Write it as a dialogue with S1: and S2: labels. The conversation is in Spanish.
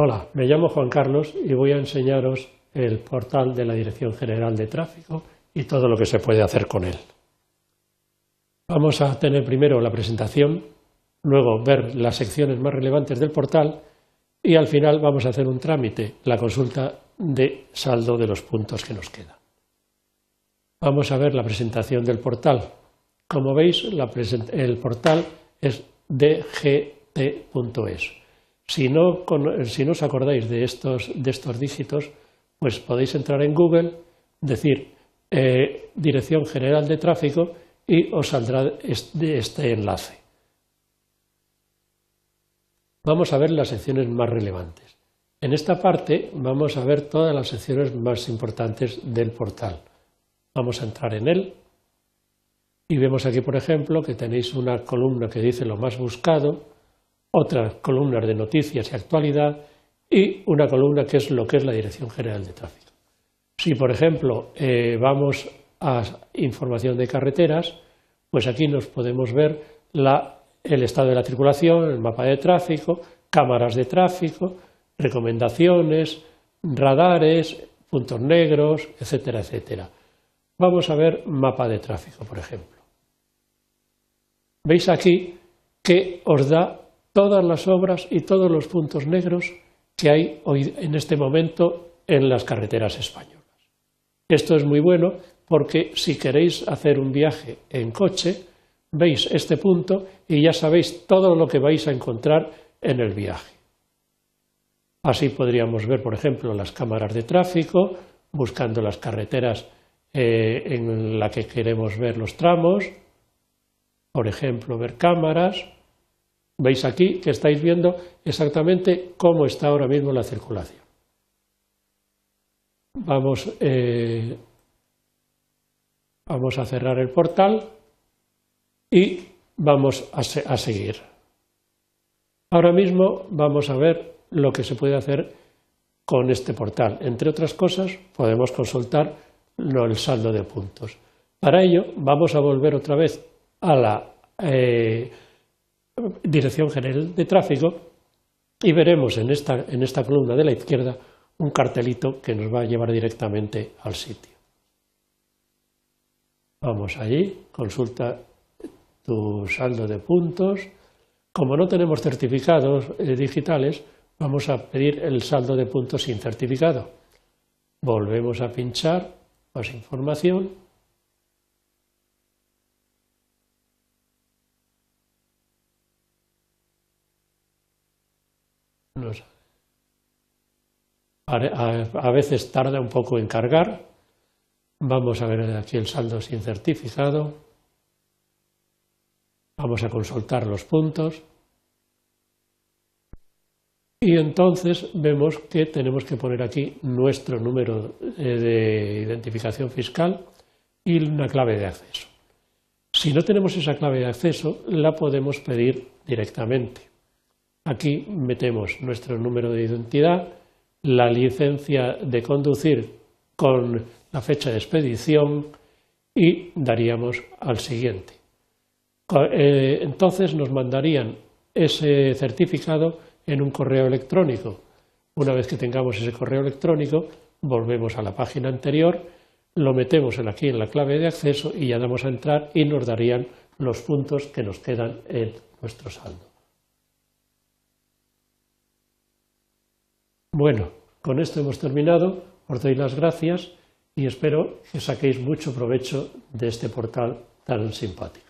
S1: Hola, me llamo Juan Carlos y voy a enseñaros el portal de la Dirección General de Tráfico y todo lo que se puede hacer con él. Vamos a tener primero la presentación, luego ver las secciones más relevantes del portal y al final vamos a hacer un trámite, la consulta de saldo de los puntos que nos quedan. Vamos a ver la presentación del portal. Como veis, el portal es dgt.es. Si no, os acordáis de estos, dígitos, pues podéis entrar en Google, decir eh, Dirección General de Tráfico y os saldrá este enlace. Vamos a ver las secciones más relevantes. En esta parte vamos a ver todas las secciones más importantes del portal. Vamos a entrar en él y vemos aquí, por ejemplo, que tenéis una columna que dice lo más buscado, otras columnas de noticias y actualidad y una columna que es lo que es la Dirección General de Tráfico. Si, por ejemplo, eh, vamos a información de carreteras, pues aquí nos podemos ver el estado de la circulación, el mapa de tráfico, cámaras de tráfico, recomendaciones, radares, puntos negros, etcétera, etcétera. Vamos a ver mapa de tráfico, por ejemplo. Veis aquí que os da todas las obras y todos los puntos negros que hay hoy en este momento en las carreteras españolas. Esto es muy bueno porque si queréis hacer un viaje en coche, veis este punto y ya sabéis todo lo que vais a encontrar en el viaje. Así podríamos ver, por ejemplo, las cámaras de tráfico, buscando las carreteras eh, en las que queremos ver los tramos, por ejemplo, ver cámaras, Veis aquí que estáis viendo exactamente cómo está ahora mismo la circulación. Vamos, eh, vamos a cerrar el portal y vamos a, seguir. Ahora mismo vamos a ver lo que se puede hacer con este portal. Entre otras cosas, podemos consultar el saldo de puntos. Para ello, vamos a volver otra vez a la eh, Dirección General de Tráfico y veremos en esta, en esta columna de la izquierda un cartelito que nos va a llevar directamente al sitio. Vamos allí, consulta tu saldo de puntos. Como no tenemos certificados eh, digitales, vamos a pedir el saldo de puntos sin certificado. Volvemos a pinchar, más información a, veces tarda un poco en cargar. Vamos a ver aquí el saldo sin certificado. Vamos a consultar los puntos. Y entonces vemos que tenemos que poner aquí nuestro número eh, de identificación fiscal y una clave de acceso. Si no tenemos esa clave de acceso, la podemos pedir directamente. Aquí metemos nuestro número de identidad, la licencia de conducir con la fecha de expedición y daríamos al siguiente. Eh, entonces nos mandarían ese certificado en un correo electrónico. Una vez que tengamos ese correo electrónico, volvemos a la página anterior, lo metemos aquí en la clave de acceso y ya damos a entrar y nos darían los puntos que nos quedan en nuestro saldo. Bueno, con esto hemos terminado. Os doy las gracias y espero que saquéis mucho provecho de este portal tan simpático.